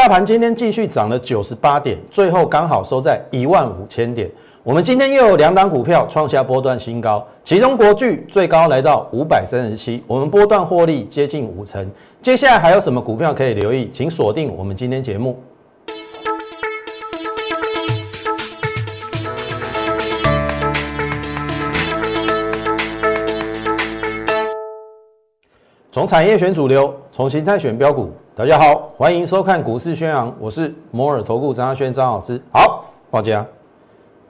大盘今天继续涨了九十八点，最后刚好收在一万五千点。我们今天又有两档股票创下波段新高，其中国巨最高来到五百三十七，我们波段获利接近五成。接下来还有什么股票可以留意？请锁定我们今天节目。从产业选主流，从形态选标股。大家好，欢迎收看股市宣扬，我是摩尔投顾张亚轩张老师。好，大家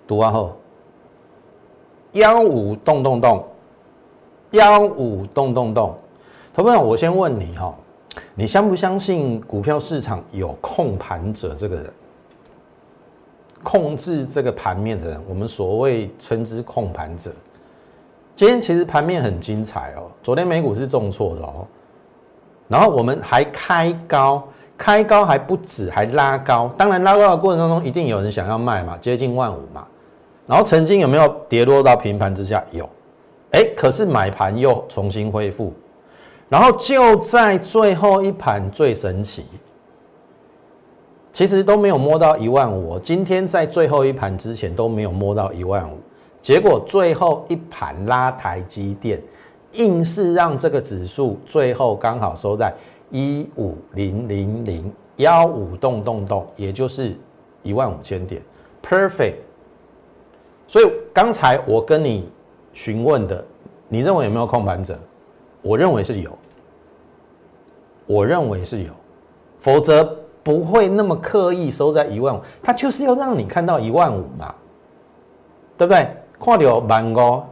读完后，幺五动动动，幺五动动动。投朋友，我先问你哈，你相不相信股票市场有控盘者这个人，控制这个盘面的人？我们所谓称之控盘者。今天其实盘面很精彩哦，昨天美股是重挫的哦，然后我们还开高，开高还不止，还拉高。当然拉高的过程当中，一定有人想要卖嘛，接近万五嘛。然后曾经有没有跌落到平盘之下？有，哎，可是买盘又重新恢复。然后就在最后一盘最神奇，其实都没有摸到一万五。今天在最后一盘之前都没有摸到一万五。结果最后一盘拉台积电，硬是让这个指数最后刚好收在一五零零零幺五动动动，也就是一万五千点，perfect。所以刚才我跟你询问的，你认为有没有控盘者？我认为是有，我认为是有，否则不会那么刻意收在一万五，他就是要让你看到一万五嘛，对不对？看到万五，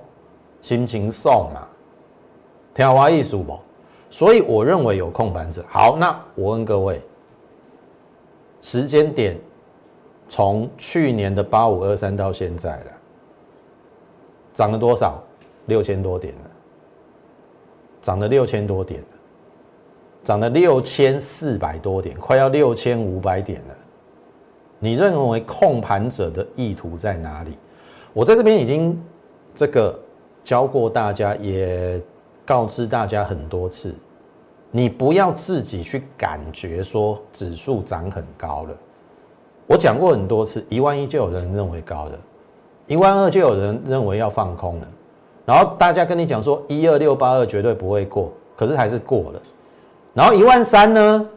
心情爽啊？听我意思不？所以我认为有空盘者。好，那我问各位，时间点从去年的八五二三到现在了，涨了多少？六千多点了，涨了六千多点了，涨了六千四百多点，快要六千五百点了。你认为控盘者的意图在哪里？我在这边已经这个教过大家，也告知大家很多次，你不要自己去感觉说指数涨很高了。我讲过很多次，一万一就有人认为高了，一万二就有人认为要放空了。然后大家跟你讲说一二六八二绝对不会过，可是还是过了。然后一万三呢？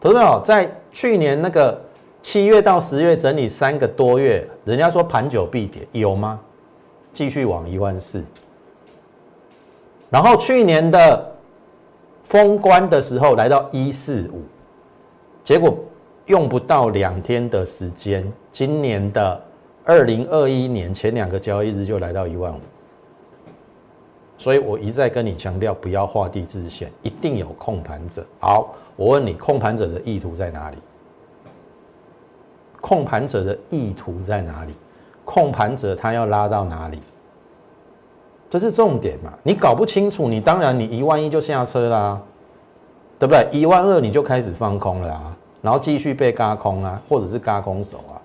投资者在去年那个。七月到十月整理三个多月，人家说盘久必跌，有吗？继续往一万四。然后去年的封关的时候来到一四五，结果用不到两天的时间，今年的二零二一年前两个交易日就来到一万五。所以我一再跟你强调，不要画地自限，一定有控盘者。好，我问你，控盘者的意图在哪里？控盘者的意图在哪里？控盘者他要拉到哪里？这是重点嘛？你搞不清楚，你当然你一万一就下车啦，对不对？一万二你就开始放空了啊，然后继续被嘎空啊，或者是嘎空手啊。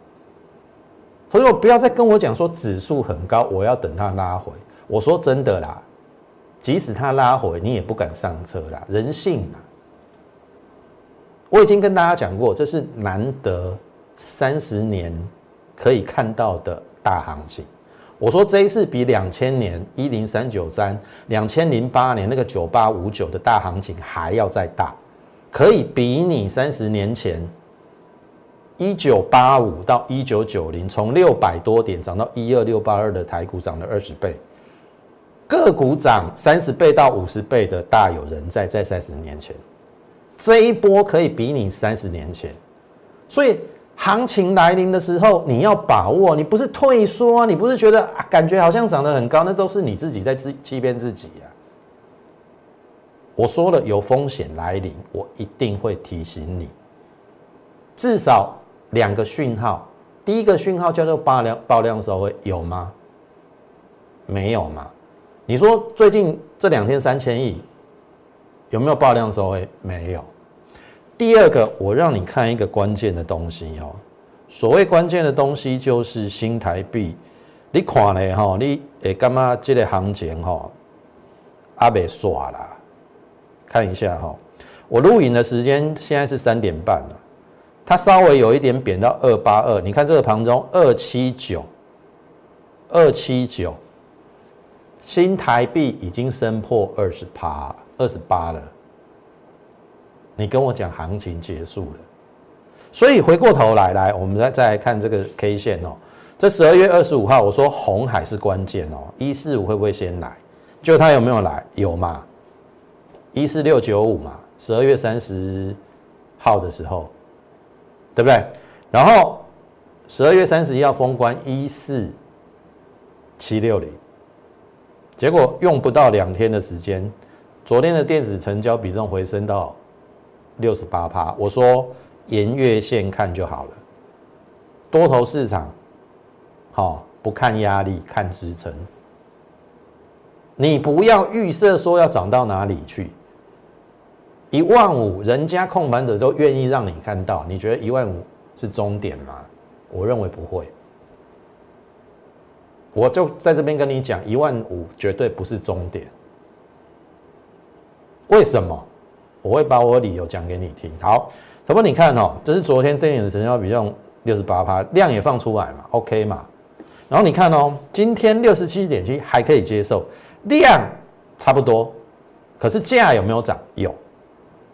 所以我不要再跟我讲说指数很高，我要等它拉回。我说真的啦，即使它拉回，你也不敢上车啦，人性啊。我已经跟大家讲过，这是难得。三十年可以看到的大行情，我说这一次比两千年一零三九三、两千零八年那个九八五九的大行情还要再大，可以比拟三十年前一九八五到一九九零，从六百多点涨到一二六八二的台股涨了二十倍，个股涨三十倍到五十倍的大有人在，在三十年前，这一波可以比拟三十年前，所以。行情来临的时候，你要把握，你不是退缩，你不是觉得啊，感觉好像涨得很高，那都是你自己在欺欺骗自己呀。我说了，有风险来临，我一定会提醒你，至少两个讯号。第一个讯号叫做爆量爆量收回，有吗？没有嘛？你说最近这两天三千亿有没有爆量收回？没有。第二个，我让你看一个关键的东西哦。所谓关键的东西，就是新台币。你看嘞哈，你诶干嘛？这个行情哈，阿未耍啦。看一下哈，我录影的时间现在是三点半了。它稍微有一点贬到二八二，你看这个盘中二七九，二七九，新台币已经升破二十趴，二十八了。你跟我讲行情结束了，所以回过头来，来我们再再来看这个 K 线哦。这十二月二十五号，我说红海是关键哦，一四五会不会先来？就它有没有来？有嘛？一四六九五嘛，十二月三十号的时候。对不对？然后十二月三十一号封关一四七六零，结果用不到两天的时间，昨天的电子成交比重回升到六十八趴。我说沿月线看就好了，多头市场好不看压力看支撑，你不要预设说要涨到哪里去。一万五，人家控盘者都愿意让你看到，你觉得一万五是终点吗？我认为不会。我就在这边跟你讲，一万五绝对不是终点。为什么？我会把我理由讲给你听。好，小波，你看哦，这是昨天电影的成交比重六十八趴，量也放出来嘛，OK 嘛。然后你看哦，今天六十七点七还可以接受，量差不多，可是价有没有涨？有。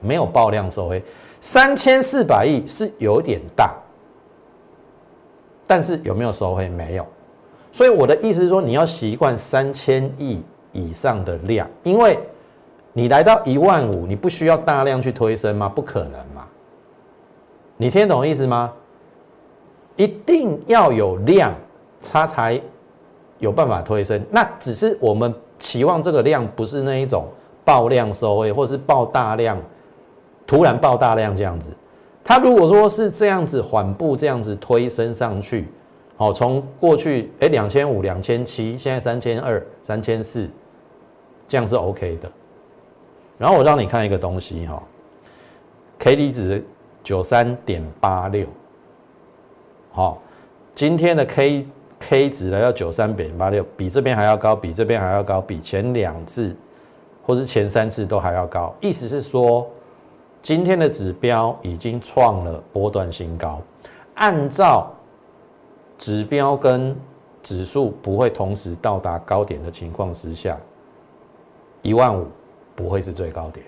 没有爆量收黑，三千四百亿是有点大，但是有没有收黑？没有，所以我的意思是说，你要习惯三千亿以上的量，因为你来到一万五，你不需要大量去推升吗？不可能嘛？你听懂意思吗？一定要有量，它才有办法推升。那只是我们期望这个量不是那一种爆量收黑，或是爆大量。突然爆大量这样子，它如果说是这样子缓步这样子推升上去，好，从过去哎两千五、两千七，现在三千二、三千四，这样是 OK 的。然后我让你看一个东西哈，K D 值九三点八六，好，今天的 K K 值来到九三点八六，比这边还要高，比这边还要高，比前两次或是前三次都还要高，意思是说。今天的指标已经创了波段新高，按照指标跟指数不会同时到达高点的情况之下，一万五不会是最高点。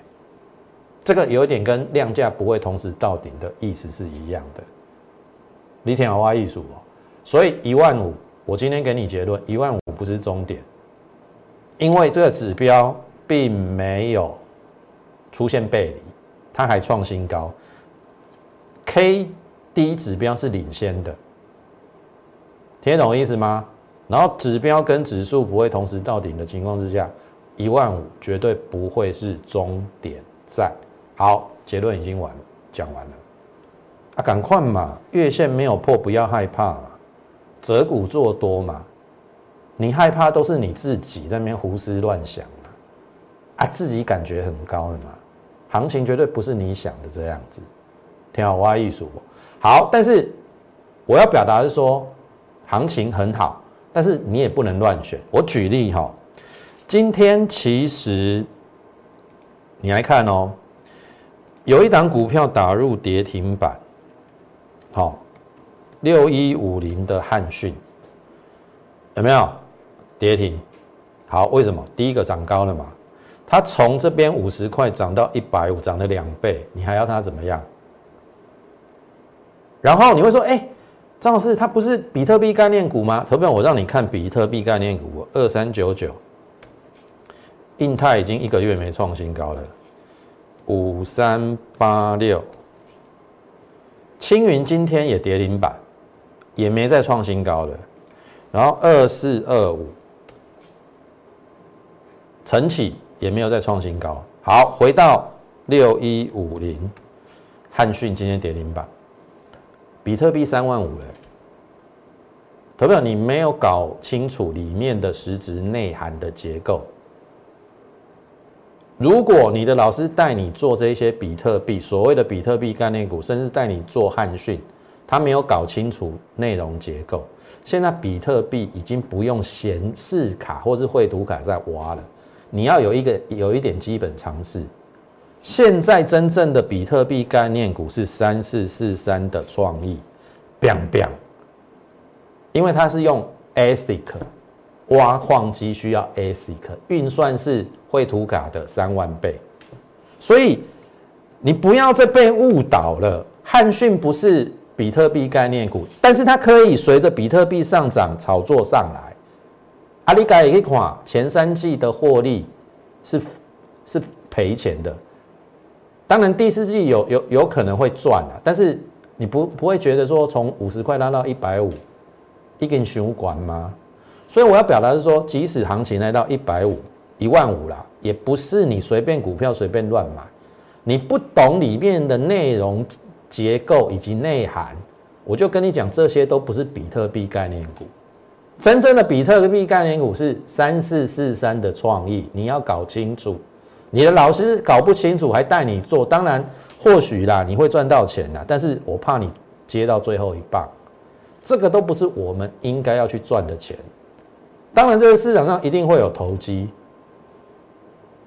这个有一点跟量价不会同时到顶的意思是一样的。李天豪挖艺术哦，所以一万五，我今天给你结论，一万五不是终点，因为这个指标并没有出现背离。它还创新高，K D 指标是领先的，听懂我意思吗？然后指标跟指数不会同时到顶的情况之下，一万五绝对不会是终点站。好，结论已经完讲完了啊，赶快嘛，月线没有破，不要害怕嘛，择股做多嘛，你害怕都是你自己在那边胡思乱想嘛，啊，自己感觉很高了嘛。行情绝对不是你想的这样子，挺好挖艺术好，但是我要表达是说，行情很好，但是你也不能乱选。我举例哈，今天其实你来看哦，有一档股票打入跌停板，好，六一五零的汉讯有没有跌停？好，为什么？第一个涨高了嘛。它从这边五十块涨到一百五，涨了两倍，你还要它怎么样？然后你会说：“哎，张老师，它不是比特币概念股吗？”投票，我让你看比特币概念股二三九九，印泰已经一个月没创新高了，五三八六，青云今天也跌零板，也没再创新高了，然后二四二五，晨起。也没有再创新高。好，回到六一五零，汉讯今天跌停板，比特币三万五了。投票，你没有搞清楚里面的实质内涵的结构。如果你的老师带你做这些比特币，所谓的比特币概念股，甚至带你做汉讯，他没有搞清楚内容结构。现在比特币已经不用显示卡或是绘图卡在挖了。你要有一个有一点基本常识，现在真正的比特币概念股是三四四三的创意，biang biang，因为它是用 ASIC 挖矿机需要 ASIC 运算是绘图卡的三万倍，所以你不要再被误导了。汉讯不是比特币概念股，但是它可以随着比特币上涨炒作上来。阿里改一款前三季的获利是是赔钱的。当然，第四季有有有可能会赚啊，但是你不不会觉得说从五十块拉到一百五，一根熊管吗？所以我要表达是说，即使行情来到一百五、一万五啦，也不是你随便股票随便乱买，你不懂里面的内容结构以及内涵，我就跟你讲，这些都不是比特币概念股，真正的比特币概念股是三四四三的创意，你要搞清楚。你的老师搞不清楚还带你做，当然或许啦，你会赚到钱啦，但是我怕你接到最后一棒，这个都不是我们应该要去赚的钱。当然，这个市场上一定会有投机，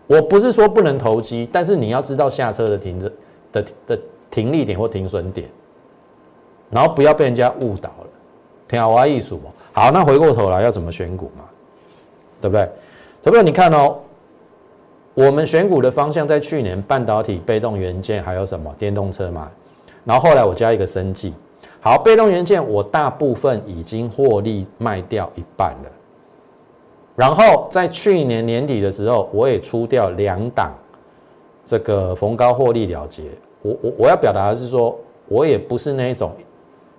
我不是说不能投机，但是你要知道下车的停着的的停利点或停损点，然后不要被人家误导了。听好我艺术好，那回过头来要怎么选股嘛？对不对？投票你看哦。我们选股的方向在去年半导体、被动元件还有什么电动车嘛？然后后来我加一个生技。好，被动元件我大部分已经获利卖掉一半了。然后在去年年底的时候，我也出掉两档这个逢高获利了结。我我我要表达的是说，我也不是那一种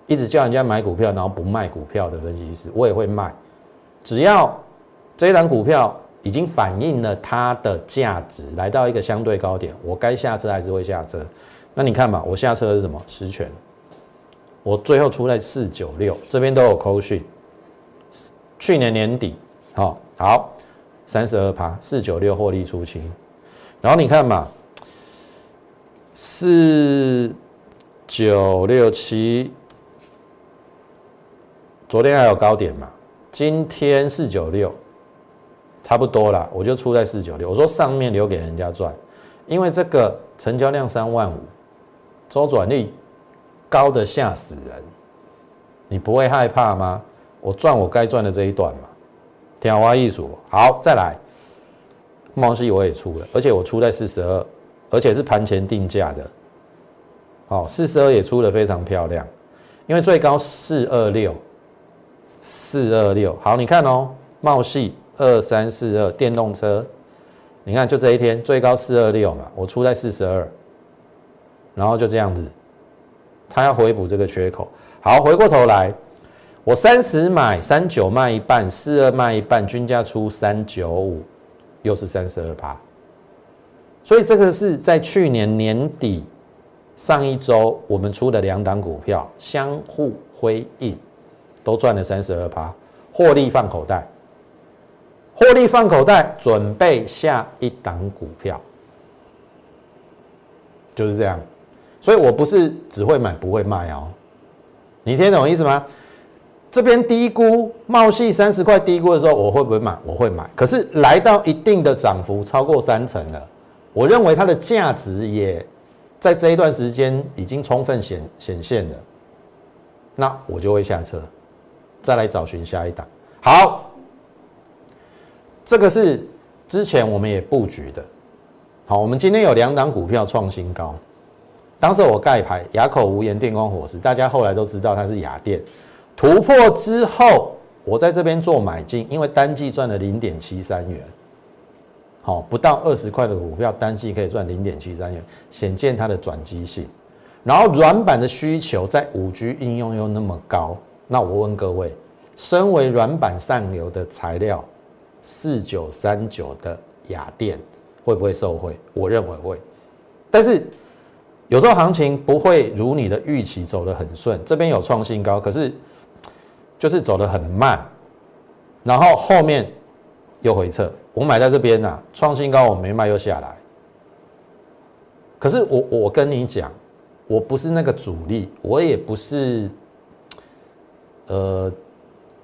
一直叫人家买股票然后不卖股票的分析师，我也会卖，只要这一档股票。已经反映了它的价值，来到一个相对高点，我该下车还是会下车。那你看嘛，我下车是什么？实权。我最后出在四九六，这边都有扣讯。去年年底，好，好，三十二趴，四九六获利出清。然后你看嘛，四九六七，昨天还有高点嘛？今天四九六。差不多了，我就出在四九六。我说上面留给人家赚，因为这个成交量三万五，周转率高的吓死人，你不会害怕吗？我赚我该赚的这一段嘛。天花艺术好，再来，茂西我也出了，而且我出在四十二，而且是盘前定价的。好，四十二也出的非常漂亮，因为最高四二六，四二六。好，你看哦，茂系。二三四二电动车，你看就这一天最高四二六嘛，我出在四十二，然后就这样子，他要回补这个缺口。好，回过头来，我三十买三九卖一半，四二卖一半，均价出三九五，又是三十二趴。所以这个是在去年年底上一周我们出的两档股票相互辉映，都赚了三十二趴，获利放口袋。获利放口袋，准备下一档股票，就是这样。所以我不是只会买不会卖哦。你听懂意思吗？这边低估茂系三十块低估的时候，我会不会买？我会买。可是来到一定的涨幅超过三成了，我认为它的价值也在这一段时间已经充分显显现了，那我就会下车，再来找寻下一档。好。这个是之前我们也布局的，好，我们今天有两档股票创新高，当时我盖牌哑口无言电光火石，大家后来都知道它是雅电突破之后，我在这边做买进，因为单季赚了零点七三元，好，不到二十块的股票单季可以赚零点七三元，显见它的转机性。然后软板的需求在五 G 应用又那么高，那我问各位，身为软板上游的材料。四九三九的雅电会不会受惠？我认为会，但是有时候行情不会如你的预期走得很顺。这边有创新高，可是就是走得很慢，然后后面又回撤。我买在这边呐，创新高我没卖又下来。可是我我跟你讲，我不是那个主力，我也不是，呃。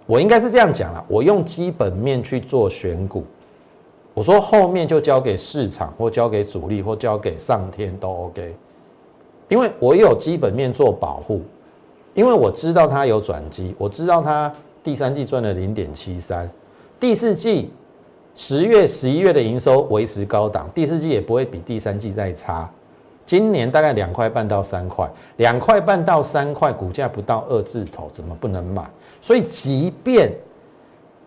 我应该是这样讲啦，我用基本面去做选股，我说后面就交给市场，或交给主力，或交给上天都 OK，因为我有基本面做保护，因为我知道它有转机，我知道它第三季赚了零点七三，第四季十月、十一月的营收维持高档，第四季也不会比第三季再差。今年大概两块半到三块，两块半到三块，股价不到二字头，怎么不能买？所以即便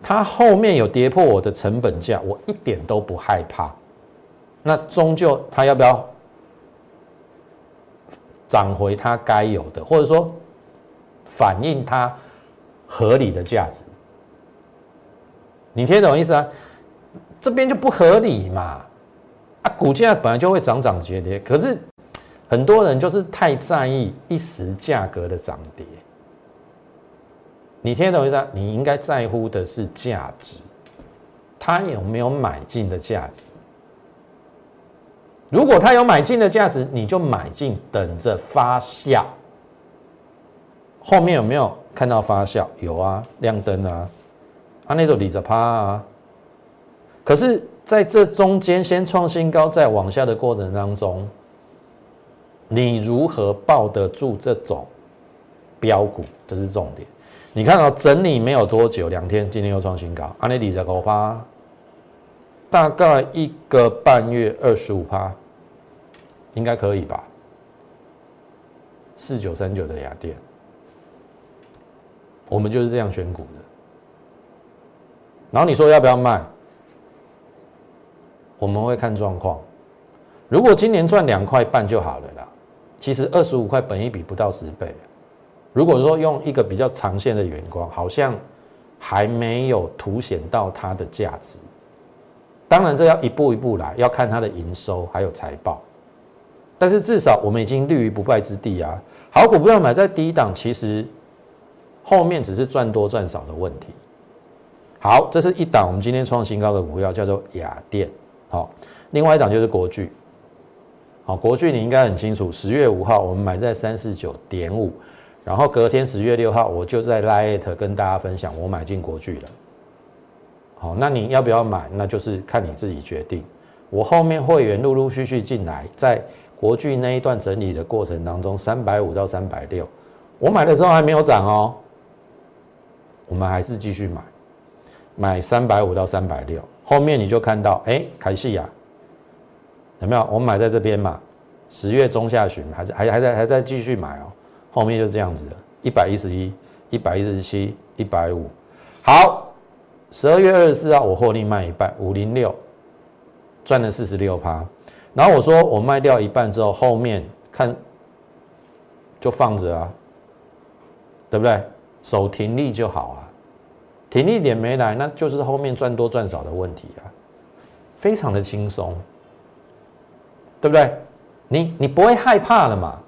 它后面有跌破我的成本价，我一点都不害怕。那终究它要不要涨回它该有的，或者说反映它合理的价值？你听懂意思啊？这边就不合理嘛？啊，股价本来就会涨涨跌跌，可是。很多人就是太在意一时价格的涨跌，你听懂意思啊？你应该在乎的是价值，他有没有买进的价值？如果他有买进的价值，你就买进，等着发酵。后面有没有看到发酵？有啊，亮灯啊，啊那种理着趴啊。可是在这中间先创新高再往下的过程当中。你如何抱得住这种标股？这是重点。你看到整理没有多久，两天，今天又创新高，安利里在高趴，大概一个半月二十五趴，应该可以吧？四九三九的雅电，我们就是这样选股的。然后你说要不要卖？我们会看状况。如果今年赚两块半就好了啦。其实二十五块本一比不到十倍，如果说用一个比较长线的眼光，好像还没有凸显到它的价值。当然，这要一步一步来，要看它的营收还有财报。但是至少我们已经立于不败之地啊！好股不要买在低档，其实后面只是赚多赚少的问题。好，这是一档我们今天创新高的股票，叫做雅电。好，另外一档就是国巨。好，国巨你应该很清楚，十月五号我们买在三四九点五，然后隔天十月六号我就在 Lite 跟大家分享我买进国巨了。好，那你要不要买？那就是看你自己决定。我后面会员陆陆续续进来，在国巨那一段整理的过程当中，三百五到三百六，我买的时候还没有涨哦，我们还是继续买，买三百五到三百六，后面你就看到，哎，凯西亚。有没有？我买在这边嘛，十月中下旬还是还还在还在继续买哦，后面就这样子的，一百一十一、一百一十七、一百五。好，十二月二十四号我获利卖一半，五零六，赚了四十六趴。然后我说我卖掉一半之后，后面看就放着啊，对不对？守停利就好啊，停利点没来，那就是后面赚多赚少的问题啊，非常的轻松。对不对？你你不会害怕了嘛？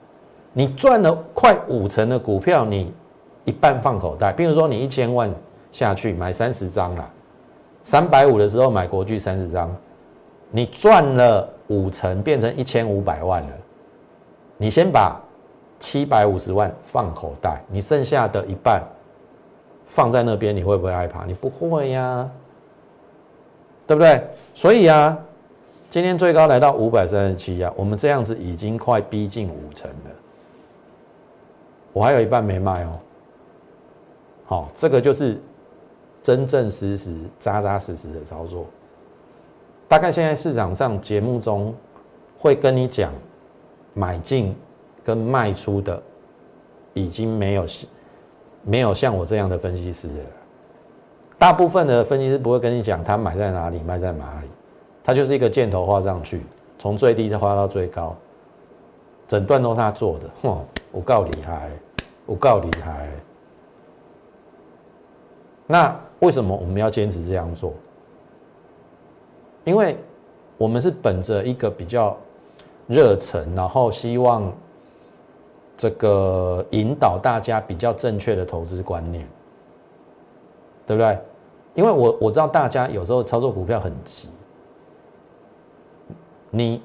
你赚了快五成的股票，你一半放口袋。比如说你一千万下去买三十张啦，三百五的时候买国巨三十张，你赚了五成，变成一千五百万了。你先把七百五十万放口袋，你剩下的一半放在那边，你会不会害怕？你不会呀，对不对？所以啊。今天最高来到五百三十七啊，我们这样子已经快逼近五成了，我还有一半没卖哦。好，这个就是真正实实、扎扎实实的操作。大概现在市场上节目中会跟你讲买进跟卖出的，已经没有没有像我这样的分析师了。大部分的分析师不会跟你讲他买在哪里，卖在哪里。他就是一个箭头画上去，从最低再画到最高，整段都他做的，哼，我够厉害，我够厉害。那为什么我们要坚持这样做？因为我们是本着一个比较热忱，然后希望这个引导大家比较正确的投资观念，对不对？因为我我知道大家有时候操作股票很急。你，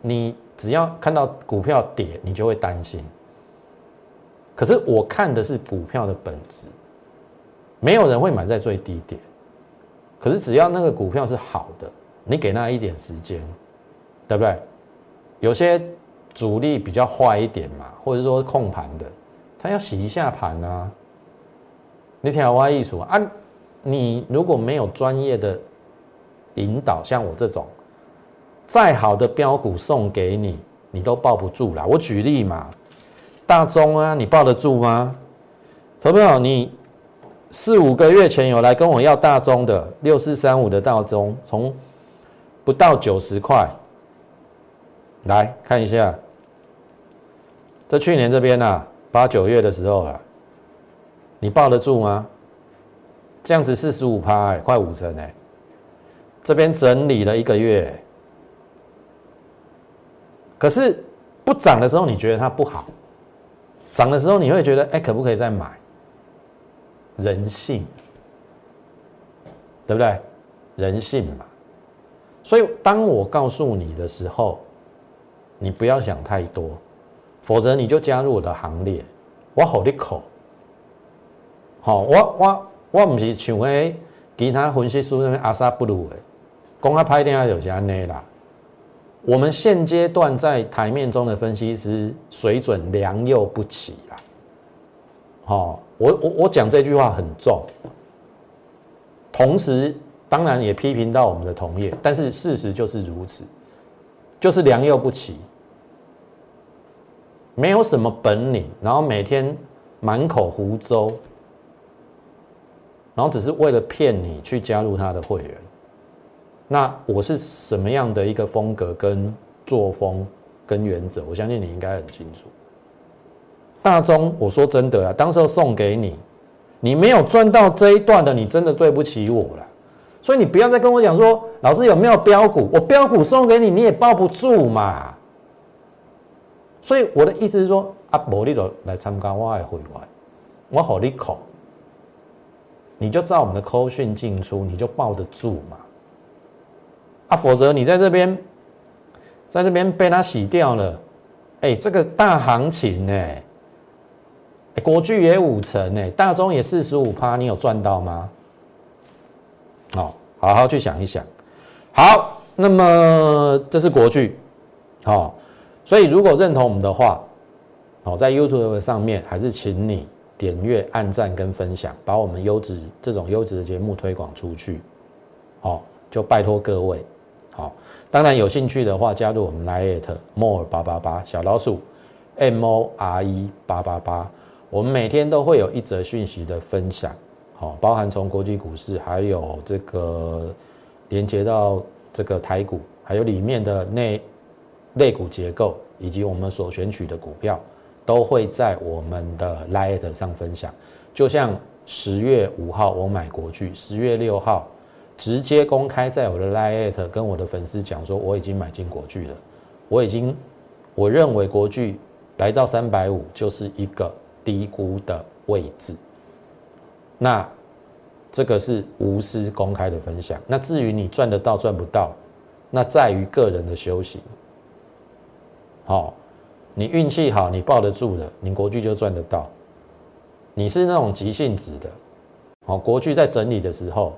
你只要看到股票跌，你就会担心。可是我看的是股票的本质，没有人会买在最低点。可是只要那个股票是好的，你给他一点时间，对不对？有些主力比较坏一点嘛，或者说控盘的，他要洗一下盘啊。你听我意思啊？你如果没有专业的引导，像我这种，再好的标股送给你，你都抱不住啦。我举例嘛，大中啊，你抱得住吗？投票，你四五个月前有来跟我要大中的六四三五的大中，从不到九十块，来看一下，这去年这边呐，八九月的时候啊，你抱得住吗？这样子四十五趴，快五成哎，这边整理了一个月，可是不涨的时候你觉得它不好，涨的时候你会觉得哎，可不可以再买？人性，对不对？人性嘛。所以，当我告诉你的时候，你不要想太多，否则你就加入我的行列。我好你口，好，我我我不是像诶其他分析师那边阿萨布鲁诶，讲啊拍电话就是安尼啦。我们现阶段在台面中的分析师水准良莠不齐啦。好，我我我讲这句话很重，同时。当然也批评到我们的同业，但是事实就是如此，就是良莠不齐，没有什么本领，然后每天满口胡诌，然后只是为了骗你去加入他的会员。那我是什么样的一个风格、跟作风、跟原则？我相信你应该很清楚。大中，我说真的啊，当时候送给你，你没有赚到这一段的，你真的对不起我了。所以你不要再跟我讲说，老师有没有标股？我标股送给你，你也抱不住嘛。所以我的意思是说，啊，无你就来参加我的会员，我好你口，你就照我们的扣讯进出，你就抱得住嘛。啊，否则你在这边，在这边被他洗掉了，哎，这个大行情呢，国巨也五成呢，大中也四十五趴，你有赚到吗？哦，好好去想一想。好，那么这是国剧，好，所以如果认同我们的话，好，在 YouTube 上面还是请你点阅、按赞跟分享，把我们优质这种优质的节目推广出去。好，就拜托各位。好，当然有兴趣的话，加入我们 Lite More 八八八小老鼠 M O R E 八八八，我们每天都会有一则讯息的分享。哦，包含从国际股市，还有这个连接到这个台股，还有里面的内类股结构，以及我们所选取的股票，都会在我们的 Lite 上分享。就像十月五号我买国巨，十月六号直接公开在我的 Lite 跟我的粉丝讲说，我已经买进国巨了。我已经我认为国巨来到三百五就是一个低估的位置。那这个是无私公开的分享。那至于你赚得到赚不到，那在于个人的修行。好，你运气好，你抱得住的，你国剧就赚得到。你是那种急性子的，好，国剧在整理的时候，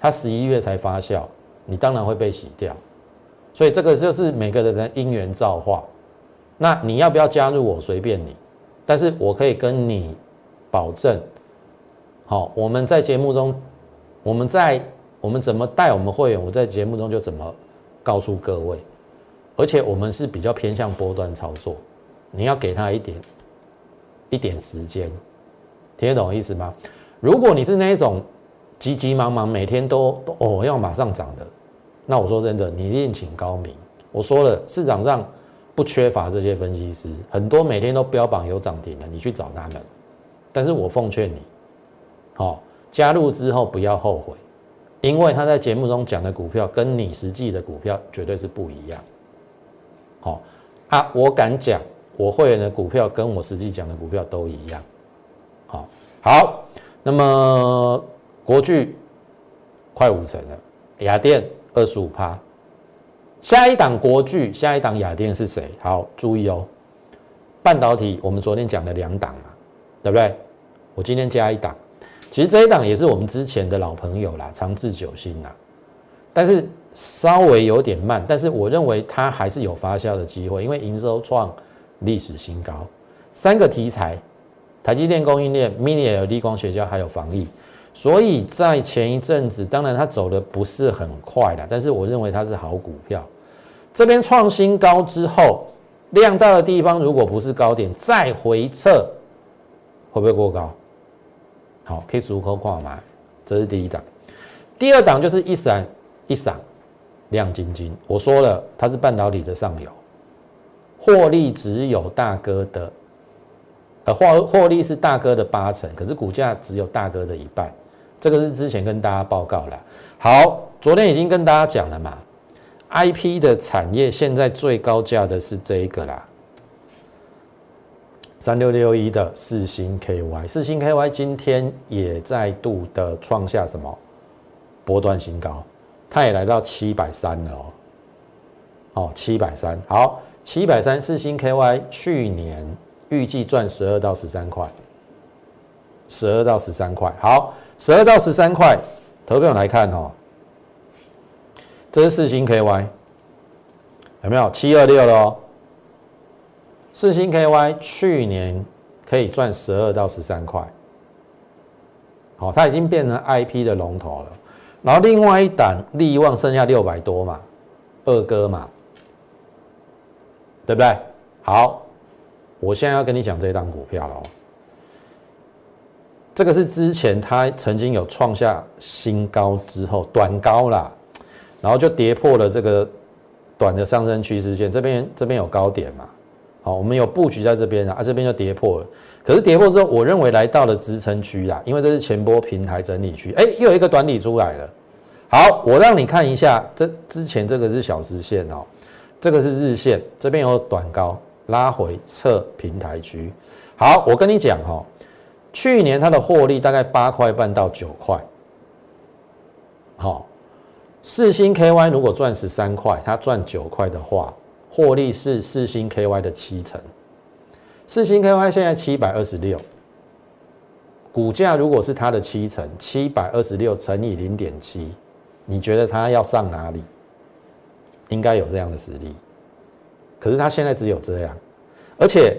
它十一月才发酵，你当然会被洗掉。所以这个就是每个人的因缘造化。那你要不要加入我？随便你，但是我可以跟你保证。好，我们在节目中，我们在我们怎么带我们会员，我在节目中就怎么告诉各位，而且我们是比较偏向波段操作，你要给他一点一点时间，听得懂意思吗？如果你是那一种急急忙忙每天都哦要马上涨的，那我说真的，你另请高明。我说了，市场上不缺乏这些分析师，很多每天都标榜有涨停的，你去找他们。但是我奉劝你。好，加入之后不要后悔，因为他在节目中讲的股票跟你实际的股票绝对是不一样。好啊，我敢讲，我会员的股票跟我实际讲的股票都一样。好，好，那么国巨快五成了，雅电二十五趴，下一档国巨，下一档雅电是谁？好，注意哦，半导体我们昨天讲的两档嘛，对不对？我今天加一档。其实这一档也是我们之前的老朋友啦，长治久兴啦。但是稍微有点慢，但是我认为它还是有发酵的机会，因为营收创历史新高。三个题材：台积电供应链、Mini LED 光学胶，还有防疫。所以在前一阵子，当然它走的不是很快的，但是我认为它是好股票。这边创新高之后，量大的地方如果不是高点，再回撤会不会过高？好，可以足口跨买，这是第一档。第二档就是一闪一闪亮晶晶。我说了，它是半导体的上游，获利只有大哥的，呃，获获利是大哥的八成，可是股价只有大哥的一半。这个是之前跟大家报告了。好，昨天已经跟大家讲了嘛，IP 的产业现在最高价的是这一个啦，三六六一的四星 KY，四星 KY 今天也再度的创下什么波段新高，它也来到七百三了哦，哦七百三，好七百三，四星 KY 去年预计赚十二到十三块，十二到十三块，好。十二到十三块，投票来看哦，这是四星 KY，有没有？七二六喽？四星 KY 去年可以赚十二到十三块，好，它已经变成 IP 的龙头了。然后另外一档利旺剩下六百多嘛，二哥嘛，对不对？好，我现在要跟你讲这一档股票了哦。这个是之前它曾经有创下新高之后短高啦，然后就跌破了这个短的上升趋势线，这边这边有高点嘛？好，我们有布局在这边啊，这边就跌破了。可是跌破之后，我认为来到了支撑区啦，因为这是前波平台整理区，哎，又有一个短底出来了。好，我让你看一下，这之前这个是小时线哦，这个是日线，这边有短高拉回测平台区。好，我跟你讲哈。去年它的获利大概八块半到九块，好，四星 KY 如果赚十三块，它赚九块的话，获利是四星 KY 的七成。四星 KY 现在七百二十六，股价如果是它的七成，七百二十六乘以零点七，你觉得它要上哪里？应该有这样的实力，可是它现在只有这样，而且。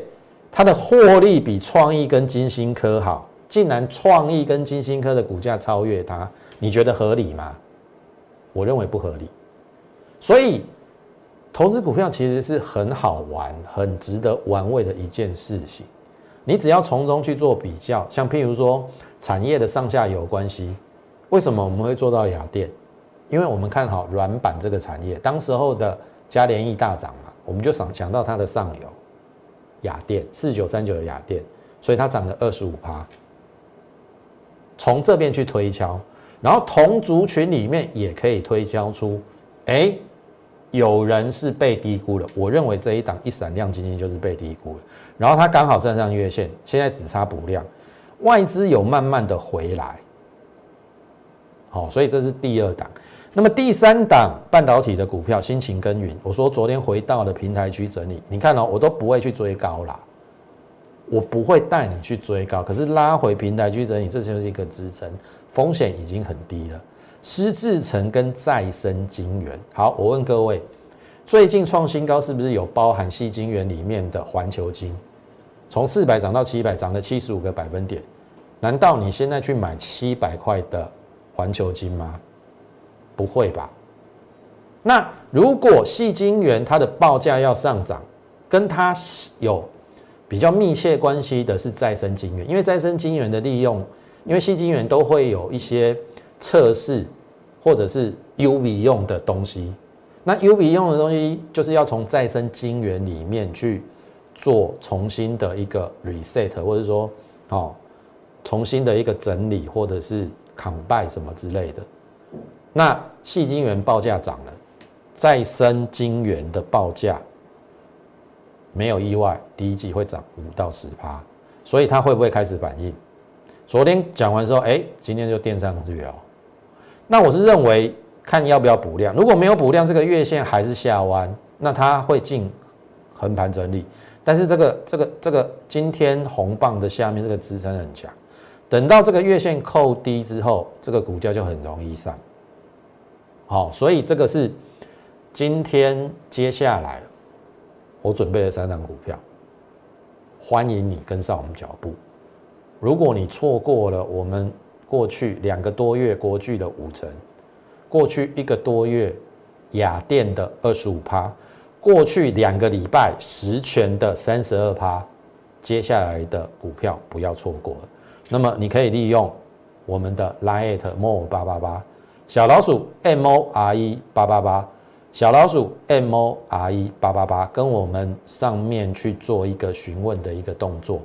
它的获利比创意跟金星科好，竟然创意跟金星科的股价超越它，你觉得合理吗？我认为不合理。所以，投资股票其实是很好玩、很值得玩味的一件事情。你只要从中去做比较，像譬如说产业的上下游关系，为什么我们会做到雅电？因为我们看好软板这个产业，当时候的嘉联益大涨嘛，我们就想想到它的上游。雅电四九三九的雅电，所以它涨了二十五趴。从这边去推敲，然后同族群里面也可以推敲出，哎，有人是被低估了。我认为这一档一闪亮晶晶就是被低估了。然后它刚好站上月线，现在只差补量，外资有慢慢的回来。好，所以这是第二档。那么第三档半导体的股票，辛勤耕耘。我说昨天回到了平台区整理，你看哦，我都不会去追高啦，我不会带你去追高。可是拉回平台区整理，这就是一个支撑，风险已经很低了。施志成跟再生金源，好，我问各位，最近创新高是不是有包含细金源里面的环球金？从四百涨到七百，涨了七十五个百分点。难道你现在去买七百块的环球金吗？不会吧？那如果细金源它的报价要上涨，跟它有比较密切关系的是再生金源，因为再生金源的利用，因为细金源都会有一些测试或者是 UV 用的东西，那 UV 用的东西就是要从再生晶圆里面去做重新的一个 reset，或者说哦重新的一个整理，或者是抗败什么之类的。那细晶圆报价涨了，再生晶圆的报价没有意外，第一季会涨五到十趴，所以它会不会开始反应？昨天讲完之后，哎，今天就垫上去哦。那我是认为看要不要补量，如果没有补量，这个月线还是下弯，那它会进横盘整理。但是这个这个这个今天红棒的下面这个支撑很强，等到这个月线扣低之后，这个股价就很容易上。好，所以这个是今天接下来我准备了三张股票，欢迎你跟上我们脚步。如果你错过了我们过去两个多月国巨的五成，过去一个多月雅电的二十五趴，过去两个礼拜十全的三十二趴，接下来的股票不要错过。那么你可以利用我们的 Line more 八八八小老鼠 M O R E 八八八小老鼠 M O R E 八八八，跟我们上面去做一个询问的一个动作。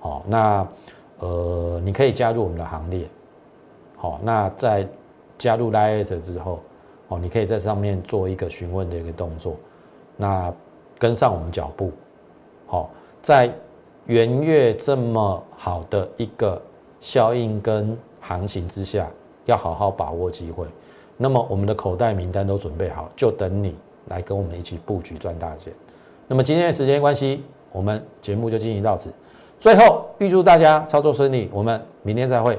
好，那呃，你可以加入我们的行列。好，那在加入 Line 之后，哦，你可以在上面做一个询问的一个动作。那跟上我们脚步，好，在。元月这么好的一个效应跟行情之下，要好好把握机会。那么我们的口袋名单都准备好，就等你来跟我们一起布局赚大钱。那么今天的时间关系，我们节目就进行到此。最后预祝大家操作顺利，我们明天再会。